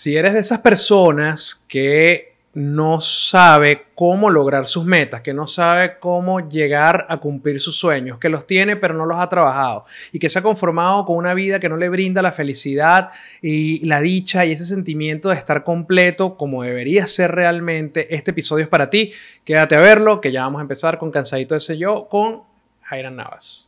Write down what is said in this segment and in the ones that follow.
Si eres de esas personas que no sabe cómo lograr sus metas, que no sabe cómo llegar a cumplir sus sueños, que los tiene pero no los ha trabajado y que se ha conformado con una vida que no le brinda la felicidad y la dicha y ese sentimiento de estar completo como debería ser realmente, este episodio es para ti. Quédate a verlo, que ya vamos a empezar con Cansadito de ser yo con Jairan Navas.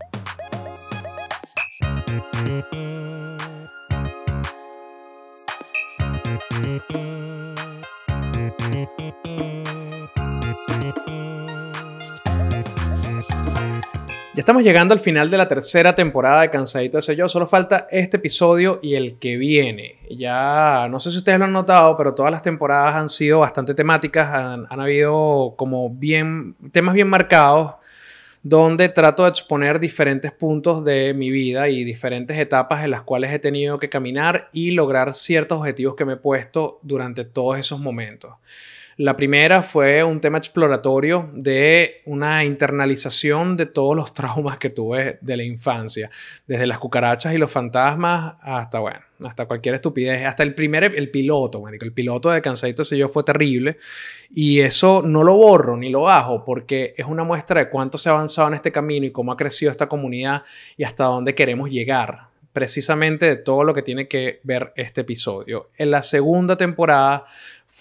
Estamos llegando al final de la tercera temporada de Cansadito de ser yo. Solo falta este episodio y el que viene. Ya no sé si ustedes lo han notado, pero todas las temporadas han sido bastante temáticas. Han, habido como bien temas bien marcados donde trato de exponer diferentes puntos de mi vida y diferentes etapas en las cuales he tenido que caminar y lograr ciertos objetivos que me he puesto durante todos esos momentos. La primera fue un tema exploratorio de una internalización de todos los traumas que tuve de la infancia, desde las cucarachas y los fantasmas hasta, bueno, hasta cualquier estupidez, hasta el primer, el piloto, el piloto de Cansadito yo fue terrible y eso no lo borro ni lo bajo porque es una muestra de cuánto se ha avanzado en este camino y cómo ha crecido esta comunidad y hasta dónde queremos llegar precisamente de todo lo que tiene que ver este episodio. En la segunda temporada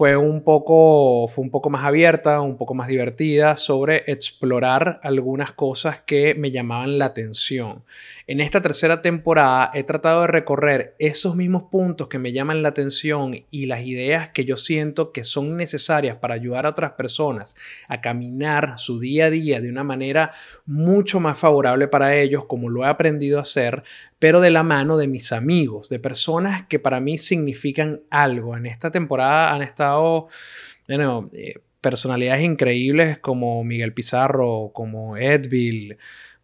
fue un poco, fue un poco más abierta, un poco más divertida sobre explorar algunas cosas que me llamaban la atención. En esta tercera temporada he tratado de recorrer esos mismos puntos que me llaman la atención y las ideas que yo siento que son necesarias para ayudar a otras personas a caminar su día a día de una manera mucho más favorable para ellos, como lo he aprendido a hacer, pero de la mano de mis amigos, de personas que para mí significan algo. En esta temporada han estado, bueno, eh, personalidades increíbles como Miguel Pizarro, como Edville,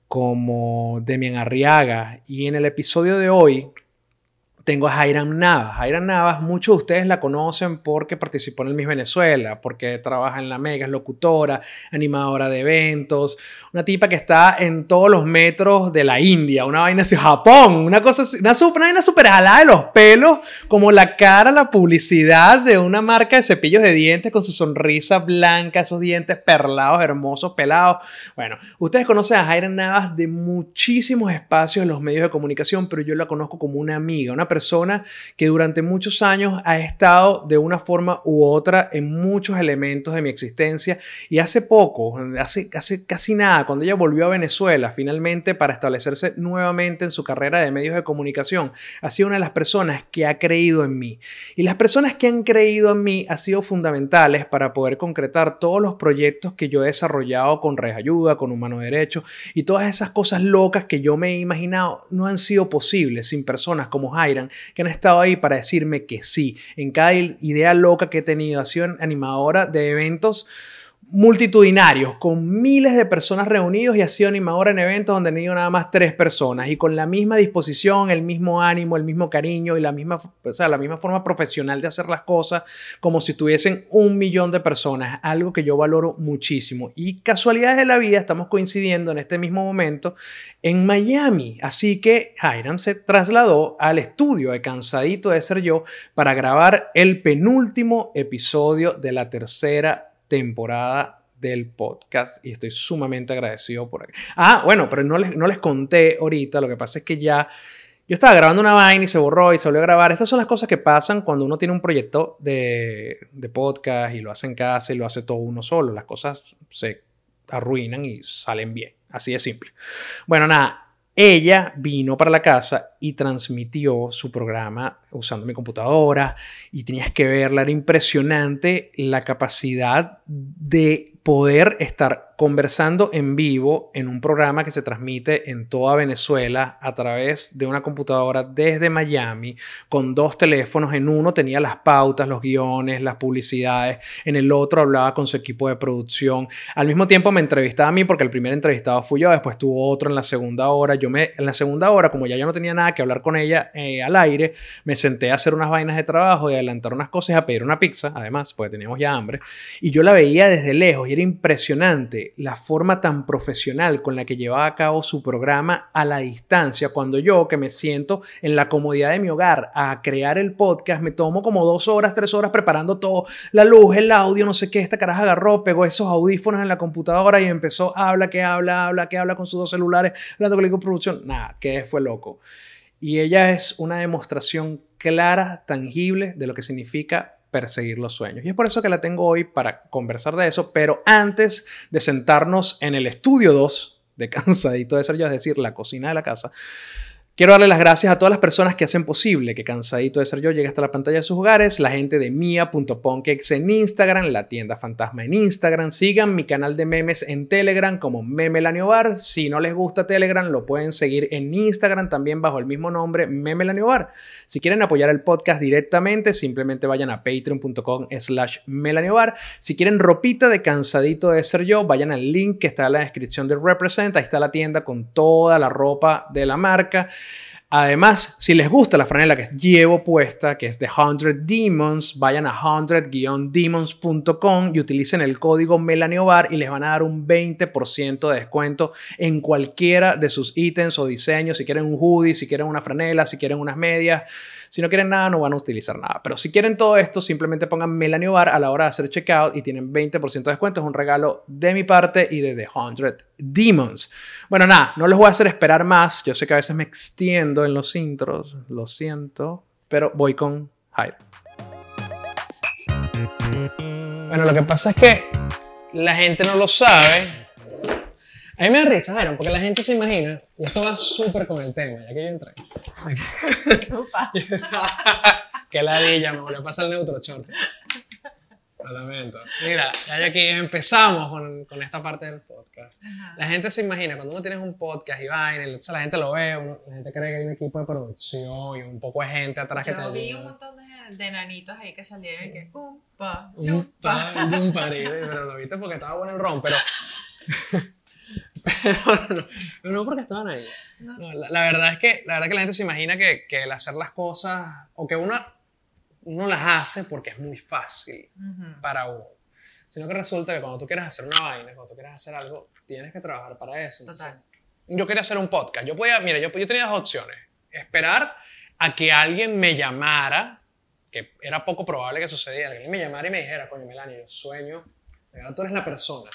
como Demian Arriaga. Y en el episodio de hoy tengo a Jairam Navas. Jairam Navas, muchos de ustedes la conocen porque participó en el Miss Venezuela, porque trabaja en la Mega, es locutora, animadora de eventos, una tipa que está en todos los metros de la India, una vaina así, Japón, una cosa así, una, super, vaina súper jalada de los pelos, como la cara, la publicidad de una marca de cepillos de dientes con su sonrisa blanca, esos dientes perlados, hermosos, pelados. Bueno, ustedes conocen a Jairam Navas de muchísimos espacios en los medios de comunicación, pero yo la conozco como una amiga, una persona persona que durante muchos años ha estado de una forma u otra en muchos elementos de mi existencia y hace poco, hace, hace casi nada, cuando ella volvió a Venezuela finalmente para establecerse nuevamente en su carrera de medios de comunicación, ha sido una de las personas que ha creído en mí. Y las personas que han creído en mí han sido fundamentales para poder concretar todos los proyectos que yo he desarrollado con Red Ayuda, con Humano Derecho y todas esas cosas locas que yo me he imaginado no han sido posibles sin personas como Jairan que han estado ahí para decirme que sí. En cada idea loca que he tenido, ha sido animadora de eventos multitudinarios, con miles de personas reunidos y ha sido animadora en eventos donde han ido nada más tres personas y con la misma disposición, el mismo ánimo, el mismo cariño y la misma, o sea, la misma forma profesional de hacer las cosas como si tuviesen un millón de personas, algo que yo valoro muchísimo. Y casualidades de la vida, estamos coincidiendo en este mismo momento en Miami, así que Hiram se trasladó al estudio de Cansadito de Ser Yo para grabar el penúltimo episodio de la tercera temporada del podcast y estoy sumamente agradecido por... Ah, bueno, pero no les, no les conté ahorita, lo que pasa es que ya... Yo estaba grabando una vaina y se borró y se volvió a grabar. Estas son las cosas que pasan cuando uno tiene un proyecto de, de podcast y lo hace en casa y lo hace todo uno solo. Las cosas se arruinan y salen bien. Así de simple. Bueno, nada, ella vino para la casa y transmitió su programa usando mi computadora y tenías que verla, era impresionante la capacidad de poder estar conversando en vivo en un programa que se transmite en toda Venezuela a través de una computadora desde Miami con dos teléfonos. En uno tenía las pautas, los guiones, las publicidades. En el otro hablaba con su equipo de producción. Al mismo tiempo me entrevistaba a mí porque el primer entrevistado fui yo, después tuvo otro en la segunda hora. Yo me, en la segunda hora, como ya yo no tenía nada que hablar con ella eh, al aire, me senté a hacer unas vainas de trabajo y adelantar unas cosas, a pedir una pizza, además, porque teníamos ya hambre. Y yo la veía desde lejos y era impresionante la forma tan profesional con la que llevaba a cabo su programa a la distancia, cuando yo que me siento en la comodidad de mi hogar a crear el podcast, me tomo como dos horas, tres horas preparando todo, la luz, el audio, no sé qué, esta caraja agarró, pegó esos audífonos en la computadora y empezó, habla, que habla, habla, que habla con sus dos celulares, hablando con la producción, nada, que fue loco. Y ella es una demostración clara, tangible de lo que significa perseguir los sueños. Y es por eso que la tengo hoy para conversar de eso, pero antes de sentarnos en el estudio 2 de Cansadito de Ser Yo, es decir, la cocina de la casa, Quiero darle las gracias a todas las personas que hacen posible que Cansadito de Ser Yo llegue hasta la pantalla de sus hogares, la gente de Mia.ponkex en Instagram, la tienda fantasma en Instagram, sigan mi canal de memes en Telegram como Memelaniobar, si no les gusta Telegram lo pueden seguir en Instagram también bajo el mismo nombre Memelaniobar. Si quieren apoyar el podcast directamente, simplemente vayan a patreon.com slash melaniobar. Si quieren ropita de Cansadito de Ser Yo, vayan al link que está en la descripción de Represent, ahí está la tienda con toda la ropa de la marca. Además, si les gusta la franela que llevo puesta, que es de 100 Demons, vayan a 100-demons.com y utilicen el código Melaniobar y les van a dar un 20% de descuento en cualquiera de sus ítems o diseños. Si quieren un hoodie, si quieren una franela, si quieren unas medias. Si no quieren nada, no van a utilizar nada. Pero si quieren todo esto, simplemente pongan Melanio Bar a la hora de hacer checkout y tienen 20% de descuento. Es un regalo de mi parte y de The 100 Demons. Bueno, nada, no les voy a hacer esperar más. Yo sé que a veces me extiendo en los intros, lo siento, pero voy con Jairo. Bueno, lo que pasa es que la gente no lo sabe a mí me da risa, porque la gente se imagina, y esto va súper con el tema, ya que yo entré. Qué ladilla, me volvió a pasar el neutro short. Lo lamento. Mira, ya aquí empezamos con, con, esta parte del podcast. La gente se imagina, cuando uno tiene un podcast y vaina, la gente lo ve, la gente cree que hay un equipo de producción y un poco de gente atrás que te Yo vi un montón de, de nanitos ahí que salieron y que un pa, un pa, un pa, pero lo viste porque estaba bueno el ron, pero no, no, porque estaban ahí. la, verdad es que, la verdad que la gente se imagina que, que el hacer las cosas, o que uno, uno las hace porque es muy fácil para uno. Sino que resulta que cuando tú quieres hacer una vaina, cuando tú quieres hacer algo, tienes que trabajar para eso. Total. Yo quería hacer un podcast. Yo podía, mira, yo, yo tenía dos opciones. Esperar a que alguien me llamara, que era poco probable que sucediera, que alguien me llamara y me dijera, coño, Melanie, yo sueño, tú eres la persona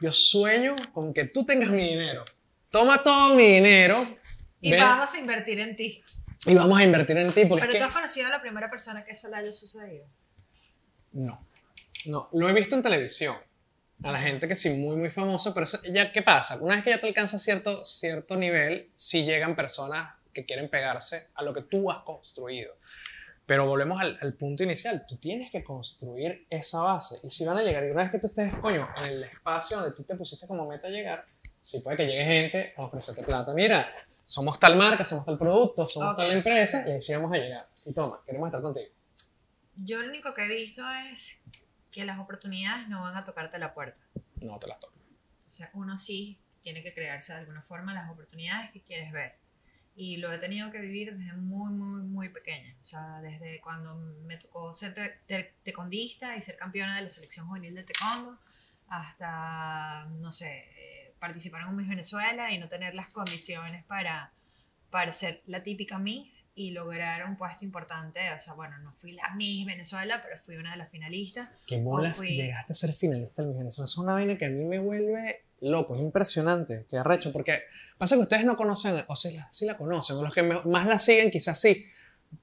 yo sueño con que tú tengas mi dinero. Toma todo mi dinero. Y vamos a invertir en ti. Y vamos a invertir en ti. Porque Pero tú has conocido a la primera persona que eso le haya sucedido. No. No, lo he visto en televisión. A la gente que sí, muy, muy famosa, pero ya, ¿qué pasa? Una vez que ya te alcanza cierto, cierto nivel, sí llegan personas que quieren pegarse a lo que tú has construido. Pero volvemos al, al, punto inicial. Tú tienes que construir esa base. Y si van a llegar, y una vez que tú estés, coño, en el espacio donde tú te pusiste como meta llegar, sí puede que llegue gente a ofrecerte plata. Mira, somos tal marca, somos tal producto, somos tal empresa, y así vamos a llegar. Y toma, queremos estar contigo. Yo lo único que he visto es que las oportunidades no van a tocarte la puerta. No te las tocan. Sea, uno sí tiene que crearse de alguna forma las oportunidades que quieres ver y lo he tenido que vivir desde muy, muy, muy pequeña. O sea, desde cuando me tocó ser tecondista y ser campeona de la selección juvenil de taekwondo, hasta, no sé, eh, participar en un Miss Venezuela y no tener las condiciones para, para ser la típica Miss y lograr un puesto importante. O sea, bueno, no fui la Miss Venezuela, pero fui una de las finalistas. Qué bolas que llegaste a ser finalista del Miss Venezuela. Es una vaina que a mí me vuelve loco, es impresionante, que arrecho, porque pasa que ustedes no conocen, o sea, sí la conocen, o los que más la siguen quizás sí,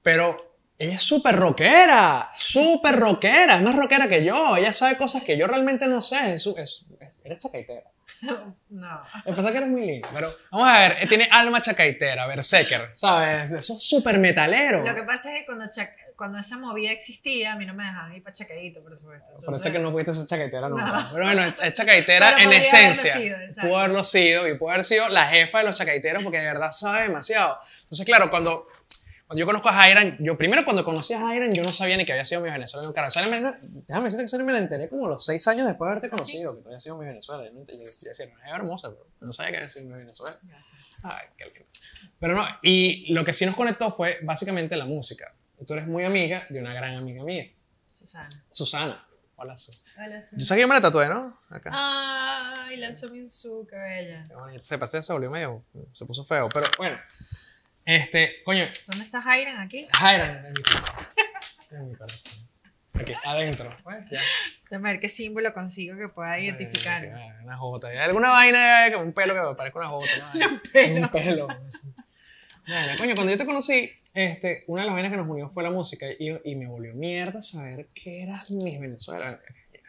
pero ella es súper rockera, súper rockera, es más rockera que yo, ella sabe cosas que yo realmente no sé, es, es, es eres chacaitera. no. Me pasa que eres muy lindo, pero vamos a ver, eh, tiene alma chacaitera, berserker, ¿sabes? Eso es súper metalero. Lo que pasa es que cuando, Chac- cuando esa movida existía, a mí no me dejaban ir para Chacaíto, por supuesto. Por eso Entonces, es que no pudiste ser chacaitera nunca. No. Pero bueno, es Pero en esencia. sido, pudo haberlo sido y pudo haber sido la jefa de los chacaiteros porque de verdad sabe demasiado. Entonces, claro, cuando, cuando yo conozco a Jairan, yo primero cuando conocí a Jairan, yo no sabía ni que había sido mi Venezuela. Claro, déjame decirte que Sally me la enteré como los seis años después de haberte conocido, que tú habías sido mi Venezuela. Yo, no decía, es hermosa, pero no sabía que había sido mi Venezuela. Gracias. Ay, qué lindo. Pero no, y lo que sí nos conectó fue básicamente la música. Tú eres muy amiga de una gran amiga mía, Susana. Susana. Hola, Su. Hola, Susana. Yo sabía que yo me la tatué, ¿no? Acá. Ay, lanzó mi su, qué bella. Qué bonito. Se pasó, se volvió medio, se puso feo. Pero bueno, este, coño, ¿Dónde está Jairan aquí? Jairan en mi corazón. En mi corazón. Aquí, adentro. Pues, ya. Déjame ver qué símbolo consigo que pueda identificar. Ay, Una jota. ¿Hay alguna vaina, un pelo que me parezca una jota? ¿no? Un pelo. Un pelo. Bueno, coño, cuando yo te conocí, este, una de las vainas que nos unió fue la música y, y me volvió mierda saber que eras Miss Venezuela,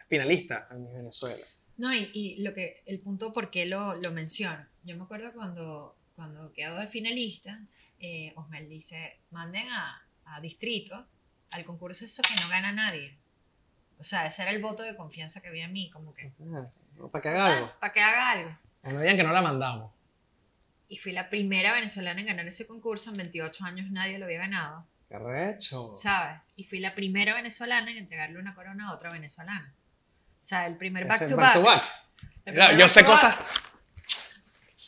finalista en Miss Venezuela. No, y, y lo que, el punto por qué lo, lo menciono. Yo me acuerdo cuando, cuando quedó de finalista, eh, Osmel dice, manden a, a Distrito al concurso eso que no gana nadie. O sea, ese era el voto de confianza que había en mí, como que, Para que haga algo. para que haga algo. No digan que no la mandamos. Y fui la primera venezolana en ganar ese concurso, en 28 años nadie lo había ganado, Qué recho. ¿sabes? Y fui la primera venezolana en entregarle una corona a otra venezolana. O sea, el primer back to back back. to back. Primer yo back sé cosas.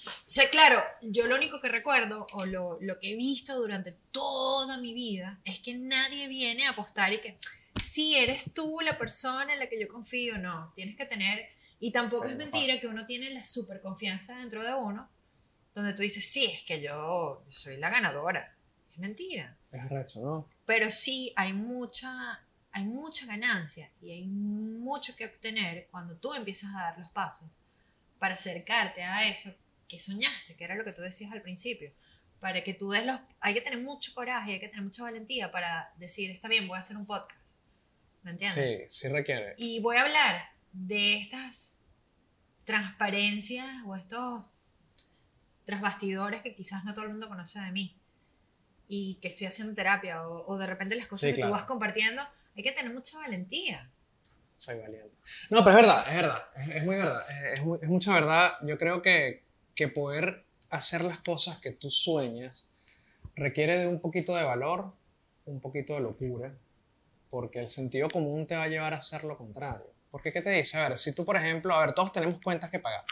O sea, claro, yo lo único que recuerdo o lo, lo que he visto durante toda mi vida es que nadie viene a apostar y que si eres tú la persona en la que yo confío, no, tienes que tener, y tampoco Sí, es mentira pasa. que uno tiene la super confianza dentro de uno, donde tú dices, sí, es que yo soy la ganadora. Es mentira. Es recho, ¿no? Pero sí hay mucha, hay mucha ganancia y hay mucho que obtener cuando tú empiezas a dar los pasos para acercarte a eso que soñaste, que era lo que tú decías al principio. Para que tú des los... Hay que tener mucho coraje, hay que tener mucha valentía para decir, está bien, voy a hacer un podcast. ¿Me entiendes? Sí, sí requiere. Y voy a hablar de estas transparencias o estos trasbastidores que quizás no todo el mundo conoce de mí y que estoy haciendo terapia o, o de repente las cosas Sí, que claro. tú vas compartiendo, hay que tener mucha valentía. Soy valiente. No, pero es verdad, es verdad. Es, es muy verdad. Es, es mucha verdad. Yo creo que, que poder hacer las cosas que tú sueñas requiere de un poquito de valor, un poquito de locura, porque el sentido común te va a llevar a hacer lo contrario. Porque, ¿qué te dice? A ver, si tú, por ejemplo, a ver, todos tenemos cuentas que pagar.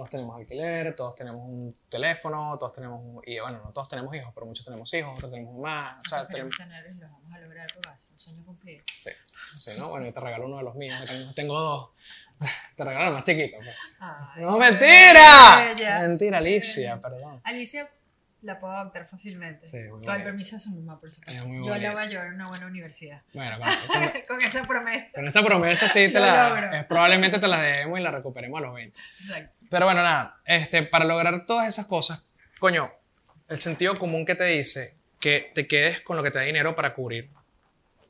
Todos tenemos alquiler, todos tenemos un teléfono, todos tenemos, un- y bueno, no todos tenemos hijos, pero muchos tenemos hijos, otros tenemos más. O sea, tenemos, tenerlos y los vamos a lograr porque un sueño cumplido. Sí, sí, ¿no? Bueno, yo te regalo uno de los míos, tengo, tengo dos. Te regalo el más chiquito. pues. Ay, ¡No, mentira! bella. Mentira, Alicia, perdón. Alicia la puedo adoptar fácilmente. Sí, muy Con el permiso de su mamá, por supuesto. Yo la voy a llevar a una buena universidad. Bueno, vale, con, Con esa promesa. con esa promesa sí te la... logro. eh, probablemente te la debemos y la recuperemos a los 20. Exacto. Pero bueno, nada, este, para lograr todas esas cosas, coño, el sentido común que te dice que te quedes con lo que te da dinero para cubrir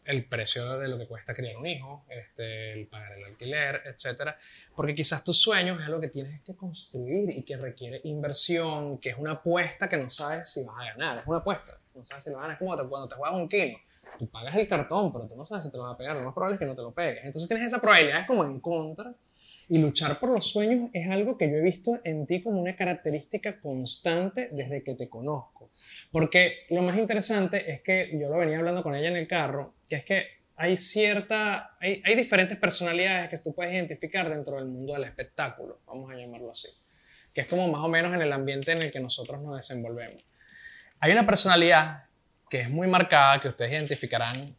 el precio de lo que cuesta criar un hijo, este, el pagar el alquiler, etcétera, porque quizás tus sueños es algo que tienes que construir y que requiere inversión, que es una apuesta que no sabes si vas a ganar, es una apuesta, no sabes si lo ganas, como cuando te juegas un kilo, tú pagas el cartón, pero tú no sabes si te lo vas a pegar, lo más probable es que no te lo pegues, entonces tienes esa probabilidad es como en contra y luchar por los sueños es algo que yo he visto en ti como una característica constante desde que te conozco. Porque lo más interesante es que yo lo venía hablando con ella en el carro, que es que hay cierta, hay, hay diferentes personalidades que tú puedes identificar dentro del mundo del espectáculo, vamos a llamarlo así, que es como más o menos en el ambiente en el que nosotros nos desenvolvemos. Hay una personalidad que es muy marcada, que ustedes identificarán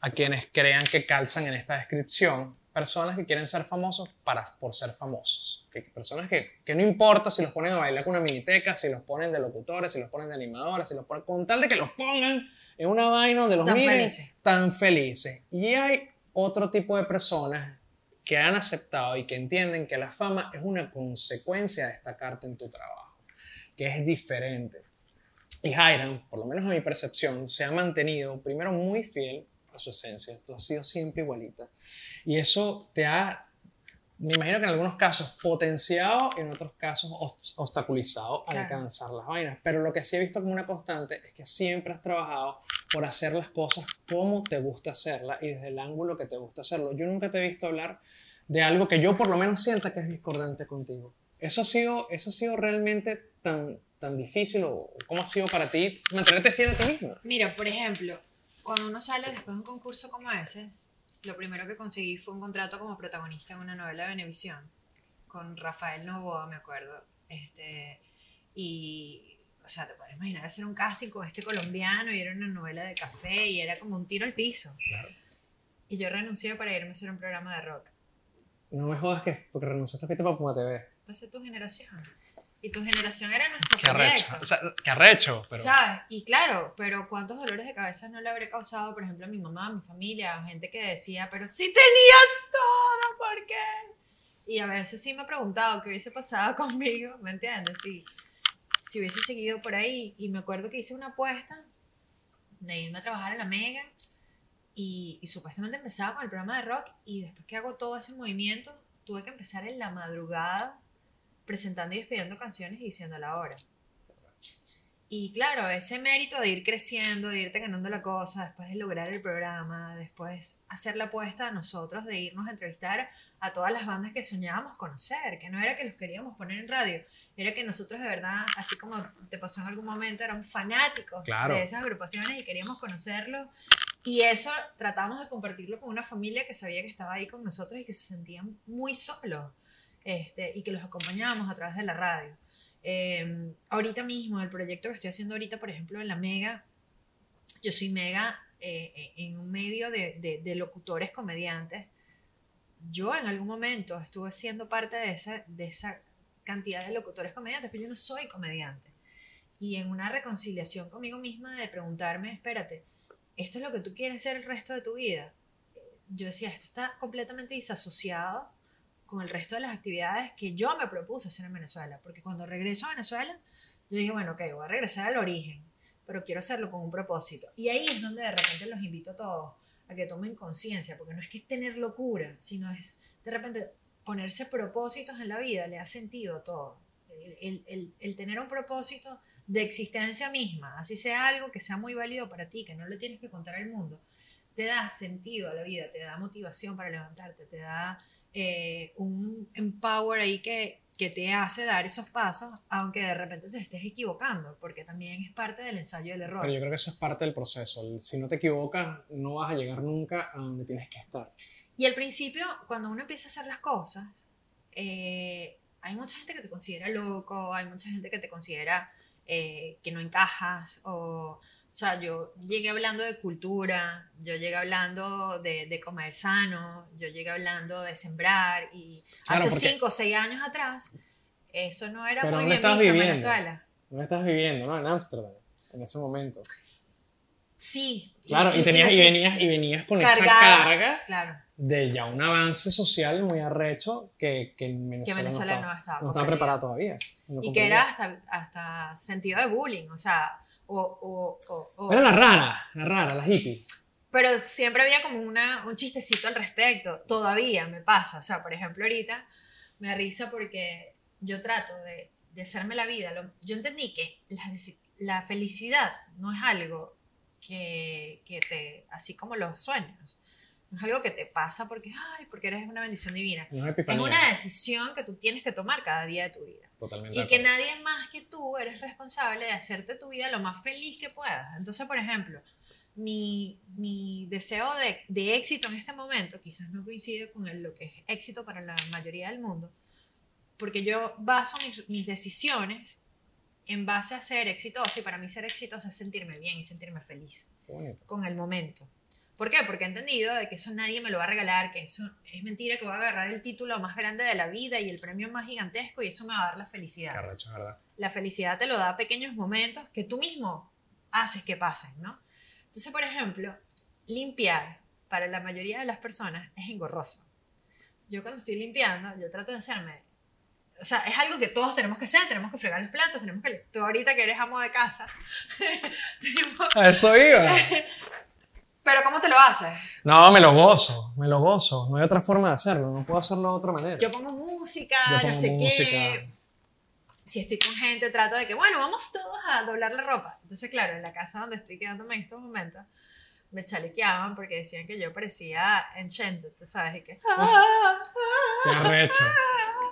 a quienes crean que calzan en esta descripción, personas que quieren ser famosos para, por ser famosos. Que, personas que, que no importa si los ponen a bailar con una miniteca, si los ponen de locutores, si los ponen de animadores, si los ponen, con tal de que los pongan en una vaina donde los Tan miren felices. tan felices. Y hay otro tipo de personas que han aceptado y que entienden que la fama es una consecuencia de destacarte en tu trabajo, que es diferente. Y Jairan, por lo menos a mi percepción, se ha mantenido primero muy fiel a su esencia. Tú has sido siempre igualita. Y eso te ha me imagino que en algunos casos potenciado y en otros casos os- obstaculizado a Claro. alcanzar las vainas. Pero lo que sí he visto como una constante es que siempre has trabajado por hacer las cosas como te gusta hacerlas y desde el ángulo que te gusta hacerlo. Yo nunca te he visto hablar de algo que yo por lo menos sienta que es discordante contigo. ¿Eso ha sido, eso ha sido realmente tan, tan difícil o cómo ha sido para ti mantenerte fiel a ti misma? Mira, por ejemplo, cuando uno sale después de un concurso como ese, lo primero que conseguí fue un contrato como protagonista en una novela de Venevisión con Rafael Novoa, me acuerdo. Este, y, o sea, te puedes imaginar hacer un casting con este colombiano y era una novela de café y era como un tiro al piso. Claro. Y yo renuncié para irme a hacer un programa de rock. No me jodas que porque renunciaste a Pita para Puma TV. Ser tu generación. Y tu generación era nuestro Qué arrecho. proyecto. O sea, qué arrecho, pero... ¿Sabes? Y claro, pero ¿cuántos dolores de cabeza no le habré causado, por ejemplo, a mi mamá, a mi familia, a gente que decía, pero si tenías todo, ¿por qué? Y a veces sí me he preguntado qué hubiese pasado conmigo, ¿me entiendes? Si, si hubiese seguido por ahí. Y me acuerdo que hice una apuesta de irme a trabajar a la Mega y, y supuestamente empezaba con el programa de rock y después que hago todo ese movimiento, tuve que empezar en la madrugada presentando y despidiendo canciones y diciendo la hora. Y claro, ese mérito de ir creciendo, de irte ganando la cosa, después de lograr el programa, después hacer la apuesta a nosotros de irnos a entrevistar a todas las bandas que soñábamos conocer, que no era que los queríamos poner en radio, era que nosotros de verdad, así como te pasó en algún momento, éramos fanáticos Claro. de esas agrupaciones y queríamos conocerlos. Y eso tratamos de compartirlo con una familia que sabía que estaba ahí con nosotros y que se sentían muy solos este, y que los acompañábamos a través de la radio. Eh, ahorita mismo, el proyecto que estoy haciendo ahorita, por ejemplo, en la Mega, yo soy Mega eh, eh, en un medio de, de- de locutores comediantes. Yo en algún momento estuve siendo parte de esa, de esa cantidad de locutores comediantes, pero yo no soy comediante. Y en una reconciliación conmigo misma de preguntarme, espérate, ¿esto es lo que tú quieres hacer el resto de tu vida? Yo decía, esto está completamente disasociado con el resto de las actividades que yo me propuse hacer en Venezuela. Porque cuando regreso a Venezuela, yo dije, bueno, ok, voy a regresar al origen, pero quiero hacerlo con un propósito. Y ahí es donde de repente los invito a todos a que tomen conciencia, porque no es que es tener locura, sino es de repente ponerse propósitos en la vida, le da sentido a todo. El, el- el tener un propósito de existencia misma, así sea algo que sea muy válido para ti, que no le tienes que contar al mundo, te da sentido a la vida, te da motivación para levantarte, te da eh, un empower ahí que, que te hace dar esos pasos, aunque de repente te estés equivocando, porque también es parte del ensayo del error. Pero yo creo que eso es parte del proceso. Si no te equivocas, no vas a llegar nunca a donde tienes que estar. Y al principio, cuando uno empieza a hacer las cosas, eh, hay mucha gente que te considera loco, hay mucha gente que te considera eh, que no encajas, o, o sea, yo llegué hablando de cultura, yo llegué hablando de, de comer sano, yo llegué hablando de sembrar, y Claro, hace cinco o seis años atrás, eso no era muy ¿dónde bien visto en viviendo? Venezuela. No estás viviendo, ¿no? En Ámsterdam, en ese momento. Sí. Claro, y, tenías, y, venías, y venías con esa cargada, carga Claro, de ya un avance social muy arrecho que, que en Venezuela, que Venezuela no no estaba, estaba, no estaba preparada todavía. No y que era hasta, hasta sentido de bullying, o sea, o, o, o- Era la rara, la rara, la hippie. pero siempre había como una, un chistecito al respecto, todavía me pasa, o sea, por ejemplo, ahorita me da risa porque yo trato de, de hacerme la vida, lo- yo entendí que la, la felicidad no es algo que, que te, así como los sueños, no es algo que te pasa porque, ay, porque eres una bendición divina, No es una decisión que tú tienes que tomar cada día de tu vida. Totalmente. Y que nadie más que tú eres responsable de hacerte tu vida lo más feliz que puedas. Entonces, por ejemplo, mi, mi deseo de, de éxito en este momento quizás no coincide con el- lo que es éxito para la mayoría del mundo, porque yo baso mis, mis decisiones en base a ser exitosa y para mí ser exitosa es sentirme bien y sentirme feliz con el momento. ¿Por qué? Porque he entendido de que eso nadie me lo va a regalar, que eso es mentira, que voy a agarrar el título más grande de la vida y el premio más gigantesco y eso me va a dar la felicidad. Qué arrecho, ¿verdad? La felicidad te lo da pequeños momentos que tú mismo haces que pasen, ¿no? Entonces, por ejemplo, limpiar para la mayoría de las personas es engorroso. Yo cuando estoy limpiando, yo trato de hacerme... O sea, es algo que todos tenemos que hacer, tenemos que fregar los platos, tenemos que... Tú ahorita que eres amo de casa, tenemos A eso iba. Pero ¿cómo te lo haces? No, me lo gozo, me lo gozo. No hay otra forma de hacerlo, no puedo hacerlo de otra manera. Yo pongo música, Yo pongo no sé música. qué. Si estoy con gente, trato de que, bueno, vamos todos a doblar la ropa. Entonces, claro, en la casa donde estoy quedándome en estos momentos, me chalequeaban porque decían que yo parecía enchanted, ¿tú sabes? Y que... Qué arrecho.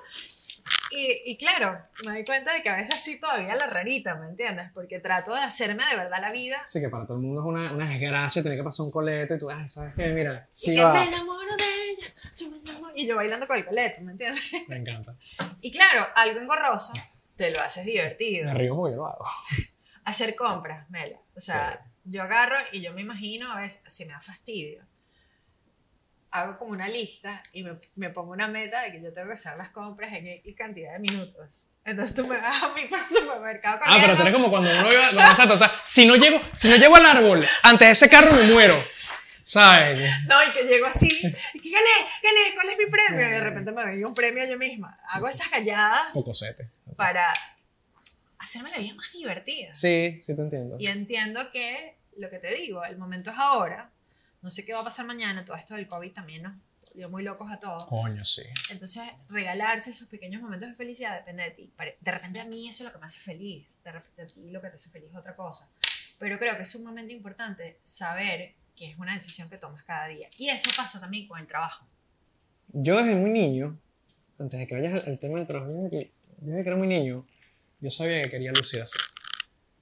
Y, y claro, me doy cuenta de que a veces sí todavía la rarita, ¿me entiendes? Porque trato de hacerme de verdad la vida. Sí, que para todo el mundo es una, una desgracia tener que pasar un coleto y tú, ay, ¿sabes qué? Mira, y sí que va. me enamoro de ella, yo me enamoro. Y yo bailando con el coleto, ¿me entiendes? Me encanta. Y claro, algo engorroso, te lo haces divertido. Me río porque lo hago. Hacer compras, Mela. O sea, yo agarro y yo me imagino, a veces, si me da fastidio, hago como una lista y me, me pongo una meta de que yo tengo que hacer las compras en X cantidad de minutos. Entonces tú me vas a mí para el supermercado Ah, pero corriendo. tú eres como cuando uno iba, vamos a tratar, si no llego, si no llego al árbol, antes de ese carro me muero. ¿Sabes? No, y que llego así, y que gané, gané, ¿cuál es mi premio? Y de repente me doy un premio yo misma. Hago esas galladas Cocosete. para hacerme la vida más divertida. Sí, sí te entiendo. Y entiendo que lo que te digo, el momento es ahora. No sé qué va a pasar mañana. Todo esto del COVID también nos volvió muy locos a todos. Coño, sí. Entonces, regalarse esos pequeños momentos de felicidad depende de ti. De repente a mí eso es lo que me hace feliz. De repente a ti lo que te hace feliz es otra cosa. Pero creo que es sumamente importante saber que es una decisión que tomas cada día. Y eso pasa también con el trabajo. Yo desde muy niño, antes de que vayas al, al tema del trabajo, desde que era muy niño, yo sabía que quería lucir así.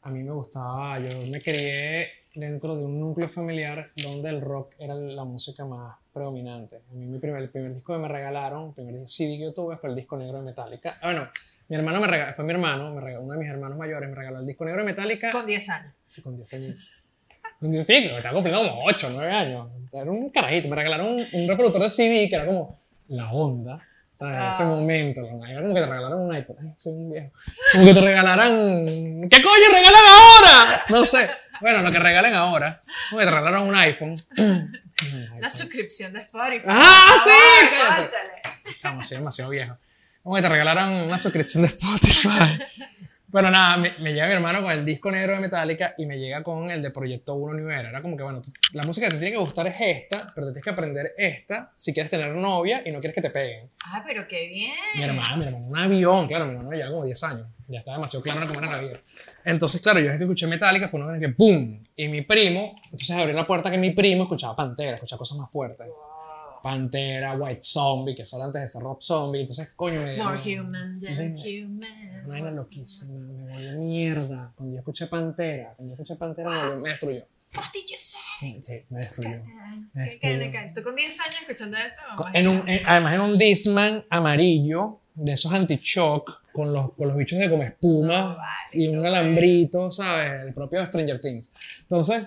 A mí me gustaba, yo me crié dentro de un núcleo familiar donde el rock era la música más predominante. A mí mi primer, el primer disco que me regalaron, el primer CD que yo tuve fue el disco negro de Metallica. Ah, bueno, mi hermano me regaló, fue mi hermano, me regaló, uno de mis hermanos mayores me regaló el disco negro de Metallica. Con 10 años. Sí, con 10 años. Con 10, sí, que estaba cumpliendo como 8, 9 años. Era un carajito. Me regalaron un, un reproductor de CD que era como la onda. ¿Sabes? En ese Ah. momento. Era como que te regalaron un iPod. Ay, soy un viejo. Como que te regalaran. ¿Qué coño regalan ahora? No sé. Bueno, lo que regalen ahora. Como que te regalaron un iPhone. La suscripción de Spotify. ¡Ah, sí! soy demasiado viejo. Como que te regalaran una suscripción de Spotify. Bueno, nada, me, me llega mi hermano con el disco negro de Metallica y me llega con el de Proyecto 1 New Era. Era como que, bueno, la música que te tiene que gustar es esta, pero te tienes que aprender esta si quieres tener novia y no quieres que te peguen. Ah, pero qué bien. Mi hermano, mi hermano, un avión, claro, mi hermano ya como 10 años. Ya estaba demasiado claro cómo era la vida. Entonces, claro, yo desde que escuché Metallica fue una vez que ¡pum! Y mi primo, entonces abrí la puerta que mi primo escuchaba Pantera, escuchaba cosas más fuertes. Pantera, White Zombie, que son antes de ser Rob Zombie. Entonces, coño, me. More humans than me- humans. Una vaina loquísima, me volvió mierda. Cuando yo escuché Pantera, cuando yo escuché Pantera, me, volvió- me destruyó. What did you say? Sí, me destruyó. ¿Qué- Este- qué- qué- ¿Tú con 10 años escuchando eso? Con- En un, en- además, en un Disman amarillo, de esos anti-shock, con los, con los bichos de como espuma No, vale, y un qué alambrito, ¿sabes? El propio Stranger Things. Entonces,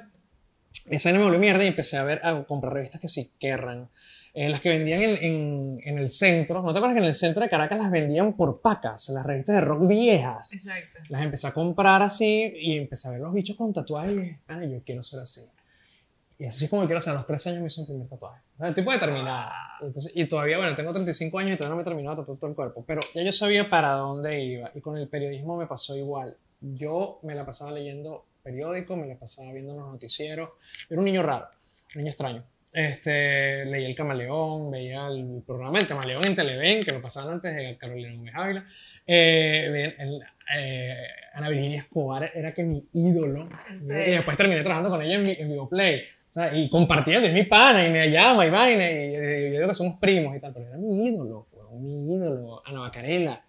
esa vaina me volvió mierda y empecé a ver, a comprar revistas que sí, Kerrang. Eh, las que vendían en, en, en el centro. ¿No te acuerdas que en el centro de Caracas las vendían por pacas? Las revistas de rock viejas. Exacto. Las empecé a comprar así y empecé a ver los bichos con tatuajes y dije, "Pana, yo quiero ser así. Y así es como quiero ser. A los 13 años me hice mi primer tatuaje. O sea, el tipo determinado. Entonces, y todavía, bueno, tengo 35 años y todavía no me he terminado de tatuar todo el cuerpo. Pero ya yo sabía para dónde iba. Y con el periodismo me pasó igual. Yo me la pasaba leyendo periódicos, me la pasaba viendo los noticieros. Era un niño raro, un niño extraño. Este, leía El Camaleón, veía el programa El Camaleón en Televen, que lo pasaban antes de Carolina Gómez Ávila. Eh, el- eh, Ana Virginia Escobar era que mi ídolo. Sí. Y después terminé trabajando con ella en, Vi- en Vivoplay. O sea, y compartiendo, es mi pana, y me llama, y vaina, y, y yo digo que somos primos y tal, pero era mi ídolo, mi ídolo, Ana Bacarela.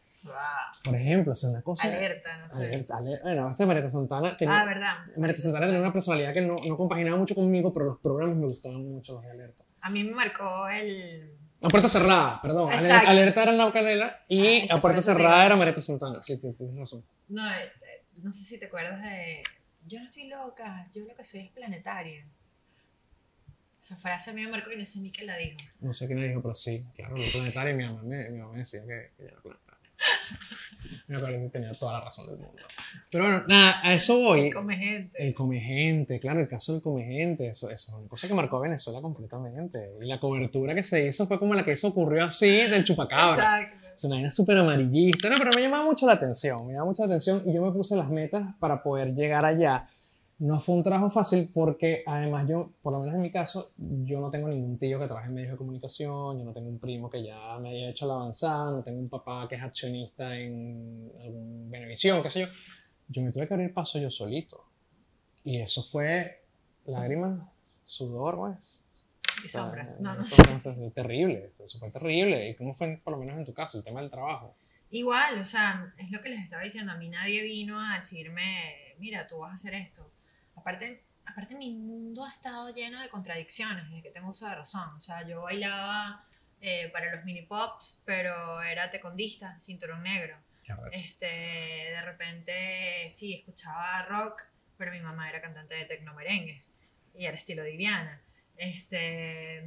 Por ejemplo, sea, una cosa... Alerta, no sé. Alerta, bueno, esa Marieta Santana tenía, Ah, verdad. Marieta Santana tenía una personalidad que no, no compaginaba mucho conmigo, pero los programas me gustaban mucho, los de Alerta. A mí me marcó el. A puerta cerrada, perdón. Exacto. Alerta era Ana Bacarela y Ah, a puerta cerrada era Marieta Santana. Sí, tienes razón. No, eh, eh, no sé si te acuerdas de. Yo no estoy loca, yo lo que soy es planetaria. Esa frase a mí me marcó y no sé ni qué la dijo. No sé quién me dijo, pero sí, claro, lo planetario. y Mi mamá me, mi mamá me decía que, que yo era planetario. Me acuerdo que tenía toda la razón del mundo. Pero bueno, nada, a eso voy. Come gente. El comegente, claro, el caso del comegente, eso, eso es una cosa que marcó a Venezuela completamente. Y la cobertura que se hizo fue como la que eso ocurrió así del chupacabra. Exacto. Es una vaina súper amarillista, no, pero me llamaba mucho la atención, me llamaba mucho la atención y yo me puse las metas para poder llegar allá. No fue un trabajo fácil porque además yo, por lo menos en mi caso, yo no tengo ningún tío que trabaje en medios de comunicación, yo no tengo un primo que ya me haya hecho la avanzada, no tengo un papá que es accionista en algún Benevisión, qué sé yo. Yo me tuve que abrir paso yo solito. Y eso fue lágrimas, sudor, güey. Y sombra. no, no sé. terrible, eso fue terrible. ¿Y cómo fue, por lo menos en tu caso, el tema del trabajo? Igual, o sea, es lo que les estaba diciendo. A mí nadie vino a decirme, mira, tú vas a hacer esto. Aparte, aparte mi mundo ha estado lleno de contradicciones desde que tengo uso de razón. O sea, yo bailaba eh, para los mini pops, pero era tecondista, cinturón negro. Este, de repente, sí, escuchaba rock, pero mi mamá era cantante de tecno merengue y era estilo Diviana. Este,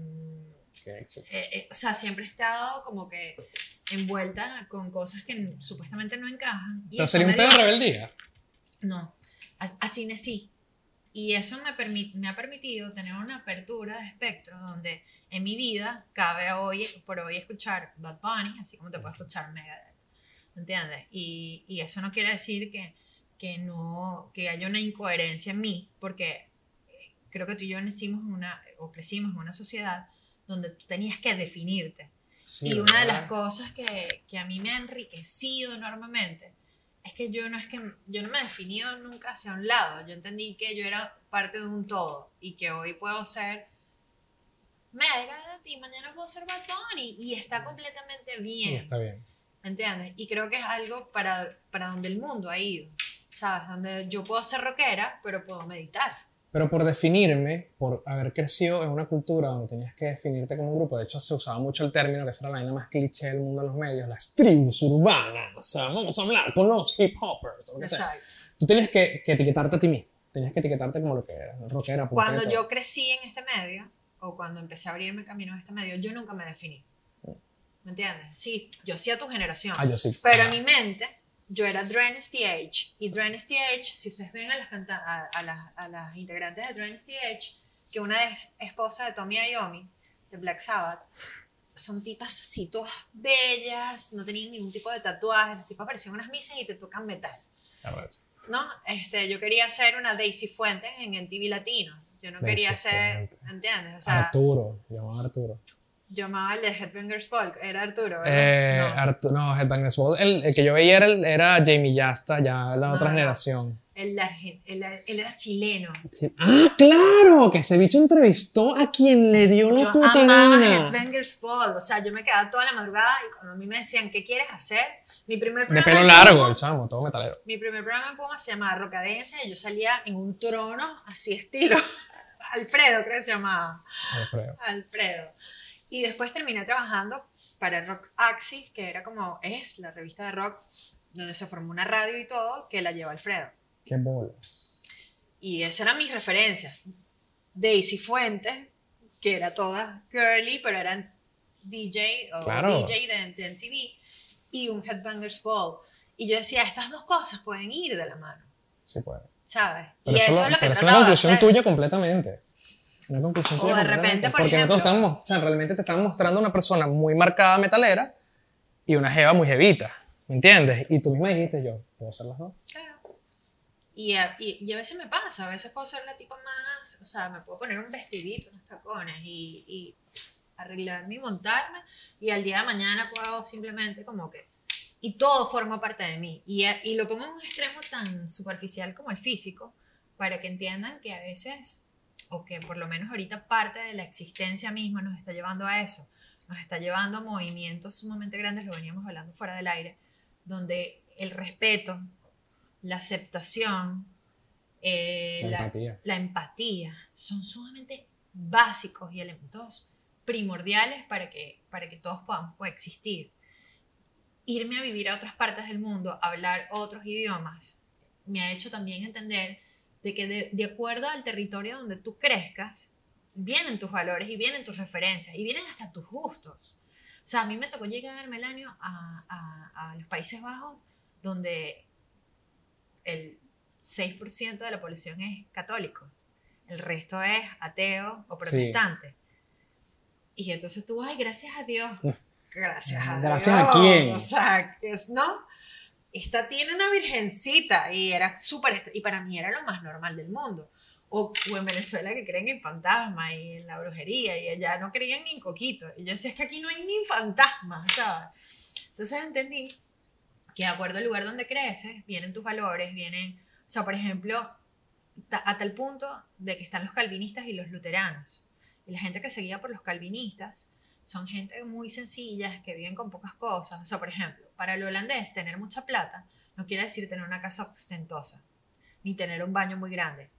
eh, eh, o sea, siempre he estado como que envuelta con cosas que supuestamente no encajan. Y Pero eso sería un pedo de rebeldía. No, as- así nací. Y eso me, me ha permitido tener una apertura de espectro donde en mi vida cabe hoy, por hoy escuchar Bad Bunny, así como te puedo escuchar Megadeth. ¿Entiendes? Y, y eso no quiere decir que, que, no, que haya una incoherencia en mí, porque eh, creo que tú y yo nacimos una, o crecimos en una sociedad donde tú tenías que definirte. Sí, Y una de ¿verdad? las cosas que, que a mí me ha enriquecido enormemente es que yo no es que yo no me he definido nunca hacia un lado. Yo entendí que yo era parte de un todo y que hoy puedo ser me a ti, mañana puedo ser Bad Bunny y está completamente bien. está bien. ¿Entiendes? Y creo que es algo para, para donde el mundo ha ido. ¿Sabes? Donde yo puedo ser rockera, pero puedo meditar. Pero por definirme, por haber crecido en una cultura donde tenías que definirte como un grupo, de hecho se usaba mucho el término, que esa era la vaina más cliché del mundo de los medios, las tribus urbanas, o sea, vamos a hablar con los hip hoppers, o lo que sea. Tú tenías que, que etiquetarte a ti mismo, tenías que etiquetarte como lo que eras, rockera, Cuando todo. yo crecí en este medio, o cuando empecé a abrirme camino en este medio, yo nunca me definí. ¿Me entiendes? Sí, yo sí a tu generación. Ah, yo sí. Pero en mi mente, yo era Dynasty Age. Y Dynasty Age, si ustedes ven a las, a, a las, a las integrantes de Dynasty Age, que una es esposa de Tommy Iommi, de Black Sabbath, son tipas así, todas bellas, no tenían ningún tipo de tatuajes, las tipas parecían unas misas y te tocan metal. ¿no? Este, yo quería ser una Daisy Fuentes en el TV Latino. Yo no Daisy quería ser. ¿entiendes? O sea, Arturo, llamaba Arturo. Yo amaba el de Headbangers Ball, era Arturo, ¿verdad? Eh, no, Artu- no, Headbangers Ball, el, el que yo veía era, el- era Jamie Yasta, ya la otra no. generación. él, él- él era chileno. Sí. ¡Ah, claro! Que ese bicho entrevistó a quien le dio la Yo puta amaba gana. Headbangers Ball, o sea, yo me quedaba toda la madrugada y cuando a mí me decían, ¿qué quieres hacer? Mi primer De programa pelo en largo, Puma- el chamo, todo metalero. Mi primer programa en Puma se llamaba Rocadencia y yo salía en un trono, así estilo Alfredo, creo que se llamaba. Alfredo. Alfredo. Y después terminé trabajando para Rock Axis, que era como, es la revista de rock, donde se formó una radio y todo, que la lleva Alfredo. Qué bolas. Y esas eran mis referencias. Daisy Fuentes, que era toda girly, pero eran DJ o Claro. DJ de, de MTV, y un Headbangers Ball. Y yo decía, estas dos cosas pueden ir de la mano, Sí puede. ¿sabes? Pero y eso, lo- es lo que pero es una conclusión tuya completamente. Una conclusión O de repente, por Porque ejemplo- están mo- o sea, realmente te están mostrando una persona muy marcada metalera y una jeva muy jevita. ¿Me entiendes? Y tú misma dijiste, yo, ¿puedo ser las dos? Claro. Y a, y, y a veces me pasa, a veces puedo ser la tipa más, o sea, me puedo poner un vestidito, unos tacones y, y arreglarme y montarme y al día de mañana puedo simplemente como que... Y todo forma parte de mí. Y, a- y lo pongo en un extremo tan superficial como el físico para que entiendan que a veces, o que por lo menos ahorita parte de la existencia misma nos está llevando a eso, nos está llevando a movimientos sumamente grandes, lo veníamos hablando fuera del aire, donde el respeto, la aceptación, eh, La la, empatía. la empatía son sumamente básicos y elementos primordiales para que, para que todos podamos coexistir. Irme a vivir a otras partes del mundo, hablar otros idiomas, me ha hecho también entender de que de, de acuerdo al territorio donde tú crezcas, vienen tus valores y vienen tus referencias y vienen hasta tus gustos. O sea, a mí me tocó llegar, Melanio, a, a, a los Países Bajos, donde el 6% de la población es católico, el resto es ateo o protestante. Y entonces tú, ay, gracias a Dios. Gracias a ¿Gracias a Dios. quién? O sea, es, ¿no? Esta tiene una virgencita y era súper, y para mí era lo más normal del mundo. O, o, en Venezuela que creen en fantasmas y en la brujería y allá no creían ni en coquito. Y yo decía, es que aquí no hay ni fantasmas, ¿sabes? Entonces entendí que de acuerdo al lugar donde creces, vienen tus valores, vienen, o sea, por ejemplo, a tal punto de que están los calvinistas y los luteranos. Y la gente que seguía por los calvinistas son gente muy sencilla, que viven con pocas cosas. O sea, por ejemplo, para el holandés tener mucha plata no quiere decir tener una casa ostentosa, ni tener un baño muy grande.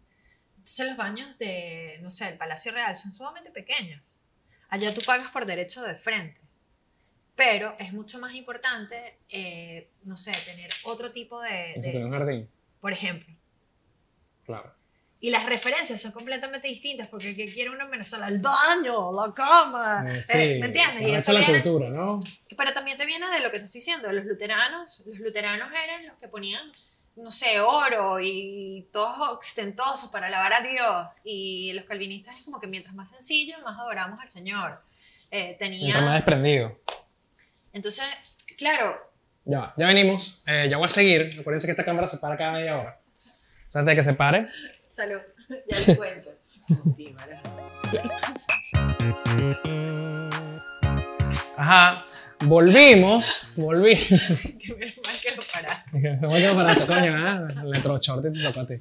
Entonces los baños de, no sé, el Palacio Real son sumamente pequeños. Allá tú pagas por derecho de frente. Pero es mucho más importante, eh, no sé, tener otro tipo de... de un jardín. Por ejemplo. Claro. Y las referencias son completamente distintas porque ¿qué quiere uno en Venezuela? El baño, la cama. Eh, eh, ¿Me entiendes? Y eso la cultura, ¿no? Pero también te viene de lo que te estoy diciendo. Los luteranos, los luteranos eran los que ponían, no sé, oro y todo ostentoso para alabar a Dios. Y los calvinistas es como que mientras más sencillo, más adoramos al Señor. Eh, tenía... Mientras más desprendido. Entonces, claro. Ya, ya venimos. Eh, ya voy a seguir. Acuérdense que esta cámara se para cada media hora. O sea, antes de que se pare, Salud. Ya les cuento. Ajá. Volvimos, volví. Qué mal que lo paraste. Qué mal que lo paraste, coño, ¿eh? Electroshort te tocó a ti.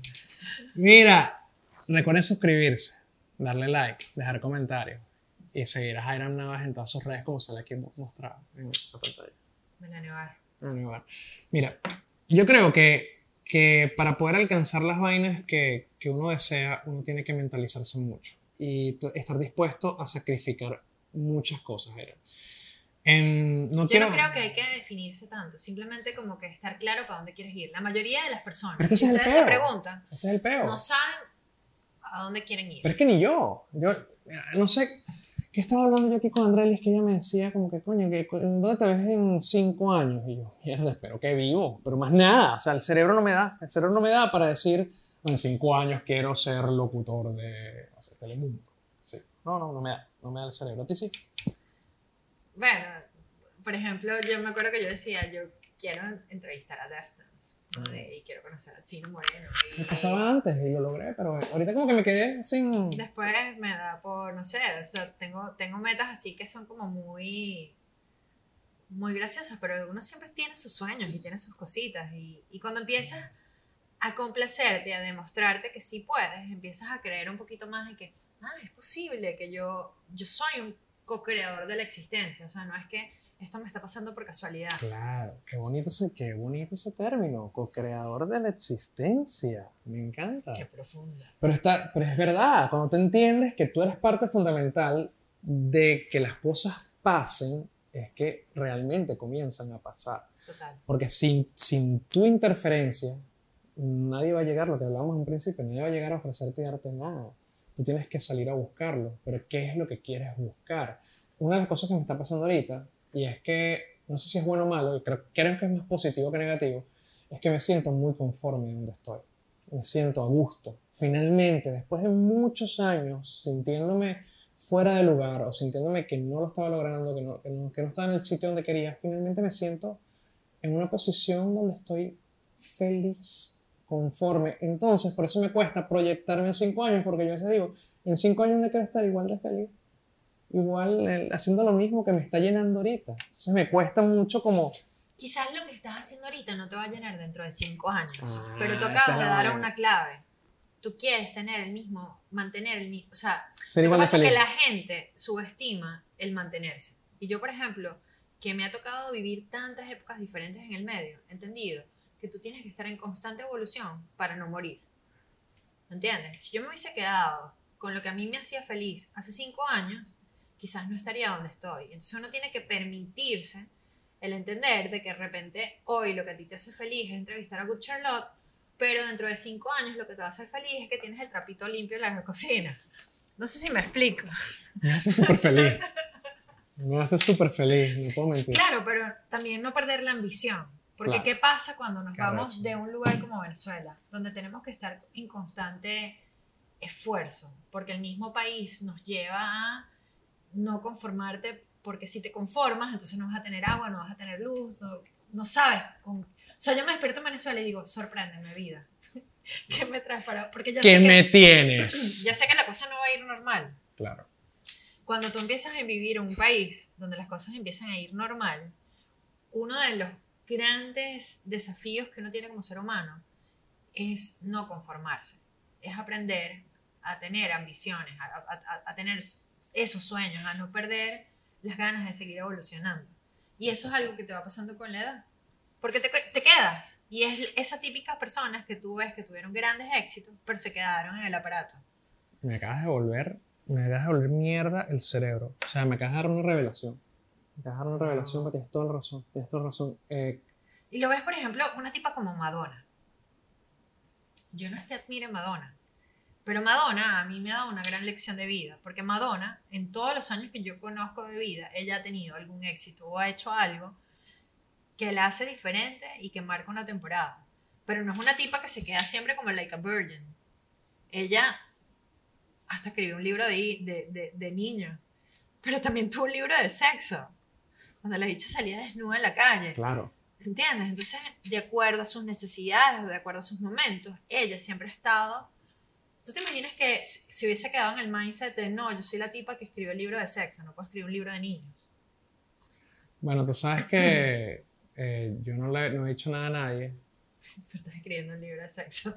Mira, recuerden suscribirse, darle like, dejar comentarios y seguir a Jairam Navas en todas sus redes como se le aquí mostrado en la pantalla. Bar. Melanie Bar. Mira, yo creo que que para poder alcanzar las vainas que, que uno desea, uno tiene que mentalizarse mucho y estar dispuesto a sacrificar muchas cosas. En, no Yo quiero... no creo que hay que definirse tanto, simplemente como que estar claro para dónde quieres ir. La mayoría de las personas, Pero es que si ustedes se preguntan, Ese es el peor. no saben a dónde quieren ir. Pero es que ni yo. Yo no sé. ¿Qué estaba hablando yo aquí con Andrea? Es que ella me decía como que, coño, que, ¿dónde te ves en cinco años? Y yo, mierda, espero que vivo. Pero más nada. O sea, el cerebro no me da. El cerebro no me da para decir, en cinco años quiero ser locutor de, Telemundo. Sí. No, no, no me da. No me da el cerebro. ¿A sí? Bueno, por ejemplo, yo me acuerdo que yo decía, yo quiero entrevistar a Deftones ¿no? y quiero conocer a Chino Moreno. Y, Me pasaba antes y lo logré, pero ahorita como que me quedé sin... Después me da por, no sé, o sea, tengo, tengo metas así que son como muy, muy graciosas, pero uno siempre tiene sus sueños y tiene sus cositas. Y, y cuando empiezas a complacerte y a demostrarte que sí puedes, empiezas a creer un poquito más en que, ah, es posible que yo, yo soy un co-creador de la existencia. O sea, no es que esto me está pasando por casualidad. Claro, qué bonito ese, qué bonito ese término, co-creador de la existencia. Me encanta. Qué profunda. Pero, está, pero es verdad, cuando te entiendes que tú eres parte fundamental de que las cosas pasen, es que realmente comienzan a pasar. Total. Porque sin, sin tu interferencia, nadie va a llegar, lo que hablábamos en principio, nadie va a llegar a ofrecerte y darte nada. Tú tienes que salir a buscarlo, pero ¿qué es lo que quieres buscar? Una de las cosas que me está pasando ahorita, y es que, no sé si es bueno o malo, creo, que es más positivo que negativo, es que me siento muy conforme donde estoy. Me siento a gusto. Finalmente, después de muchos años sintiéndome fuera de lugar o sintiéndome que no lo estaba logrando, que no, que no, estaba en el sitio donde quería, finalmente me siento en una posición donde estoy feliz, conforme. Entonces, por eso me cuesta proyectarme en cinco años, porque yo a veces digo, en cinco años no quiero estar igual de feliz, igual eh, haciendo lo mismo que me está llenando ahorita. Entonces me cuesta mucho como... Quizás lo que estás haciendo ahorita no te va a llenar dentro de cinco años, Ah, pero tú acabas de dar una clave. Tú quieres tener el mismo, mantener el mismo, o sea, Ser lo que pasa es que la gente subestima el mantenerse. Y yo, por ejemplo, que me ha tocado vivir tantas épocas diferentes en el medio, entendido que tú tienes que estar en constante evolución para no morir. ¿Me entiendes? Si yo me hubiese quedado con lo que a mí me hacía feliz hace cinco años, quizás no estaría donde estoy. Entonces uno tiene que permitirse el entender de que de repente hoy lo que a ti te hace feliz es entrevistar a Good Charlotte, pero dentro de cinco años lo que te va a hacer feliz es que tienes el trapito limpio en la cocina. No sé si me explico. Me hace súper feliz. Me hace súper feliz, no puedo mentir. Claro, pero también no perder la ambición. Porque Claro. ¿qué pasa cuando nos Qué vamos de un lugar como Venezuela, donde tenemos que estar en constante esfuerzo? Porque el mismo país nos lleva a no conformarte, porque si te conformas, entonces no vas a tener agua, no vas a tener luz, no, no sabes. Con... O sea, yo me despierto en Venezuela y digo, sorpréndeme vida. ¿Qué me traes para...? Porque ya ¿Qué sé que- me tienes? ya sé que la cosa no va a ir normal. Claro. Cuando tú empiezas a vivir en un país donde las cosas empiezan a ir normal, uno de los grandes desafíos que uno tiene como ser humano es no conformarse, es aprender a tener ambiciones, a, a- a- a tener esos sueños, a no perder las ganas de seguir evolucionando. Y eso es algo que te va pasando con la edad. Porque te, te quedas. Y es esas típicas personas que tú ves que tuvieron grandes éxitos, pero se quedaron en el aparato. Me acabas de volver, me acabas de volver mierda el cerebro. O sea, me acabas de dar una revelación. Me acabas de dar una revelación, pero tienes toda la razón. Tienes toda la razón. Eh, Y lo ves, por ejemplo, una tipa como Madonna. Yo no es que admire a Madonna, pero Madonna a mí me ha dado una gran lección de vida, porque Madonna, en todos los años que yo conozco de vida, ella ha tenido algún éxito o ha hecho algo que la hace diferente y que marca una temporada. Pero no es una tipa que se queda siempre como like a virgin. Ella hasta escribió un libro de, de, de, de niño, pero también tuvo un libro de sexo, cuando la dicha salía desnuda en la calle. claro. ¿Entiendes? Entonces, de acuerdo a sus necesidades, de acuerdo a sus momentos, ella siempre ha estado... ¿Tú te imaginas que si hubiese quedado en el mindset de no, yo soy la tipa que escribió el libro de sexo, no puedo escribir un libro de niños? Bueno, tú sabes que eh, yo no le no he dicho nada a nadie. Pero estás escribiendo un libro de sexo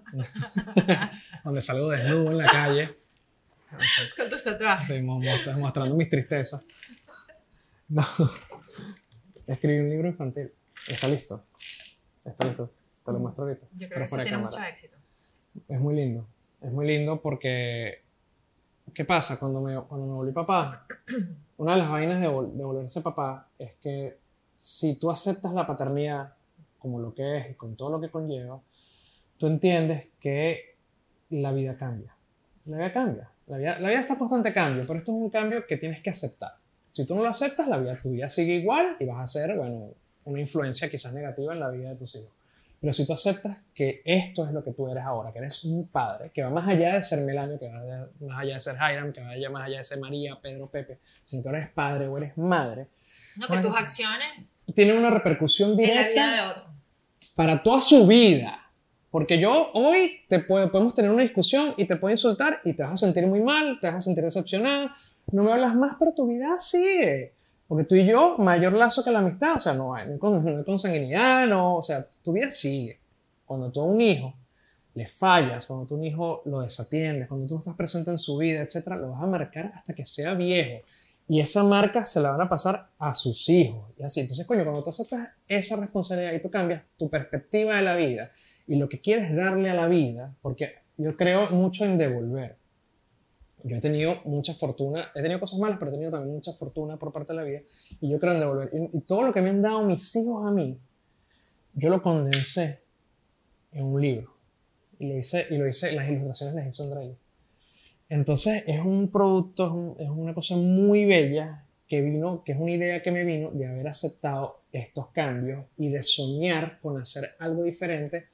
Donde salgo desnudo en la calle. con tus tatuajes. Estoy mo- mostra- mostrando mis tristezas. No. Escribí un libro infantil. Está listo. Está listo. Te lo muestro ahorita. Yo creo pero que eso tiene cámara. mucho éxito. Es muy lindo. Es muy lindo porque. ¿Qué pasa? Cuando me, cuando me volví papá, una de las vainas de, vol- de volverse papá es que si tú aceptas la paternidad como lo que es y con todo lo que conlleva, tú entiendes que la vida cambia. La vida cambia. La vida, la vida está constante cambio, pero esto es un cambio que tienes que aceptar. Si tú no lo aceptas, la vida, tu vida sigue igual y vas a ser, bueno, una influencia quizás negativa en la vida de tus hijos. Pero si tú aceptas que esto es lo que tú eres ahora, que eres un padre, que va más allá de ser Melanio, que va más allá de ser Hiram, que va más allá de ser María, Pedro, Pepe, sino que ahora eres padre o eres madre, No, que tus acciones tiene una repercusión en la directa vida de otro. para toda su vida. Porque yo hoy te puedo, podemos tener una discusión y te puedo insultar y te vas a sentir muy mal, te vas a sentir decepcionada, no me hablas más, pero tu vida sigue. Porque tú y yo, mayor lazo que la amistad, o sea, no hay, no hay consanguinidad, no, o sea, tu vida sigue. Cuando tú a un hijo le fallas, cuando tú a un hijo lo desatiendes, cuando tú no estás presente en su vida, etcétera, lo vas a marcar hasta que sea viejo. Y esa marca se la van a pasar a sus hijos. Y así, entonces, coño, cuando tú aceptas esa responsabilidad y tú cambias tu perspectiva de la vida y lo que quieres darle a la vida, porque yo creo mucho en devolver. Yo he tenido mucha fortuna, he tenido cosas malas, pero he tenido también mucha fortuna por parte de la vida y yo creo en devolver. Y, y todo lo que me han dado mis hijos a mí, yo lo condensé en un libro. Y lo hice, y lo hice, las ilustraciones las hizo Andrei. Entonces es un producto, es, un- es una cosa muy bella que vino, que es una idea que me vino de haber aceptado estos cambios y de soñar con hacer algo diferente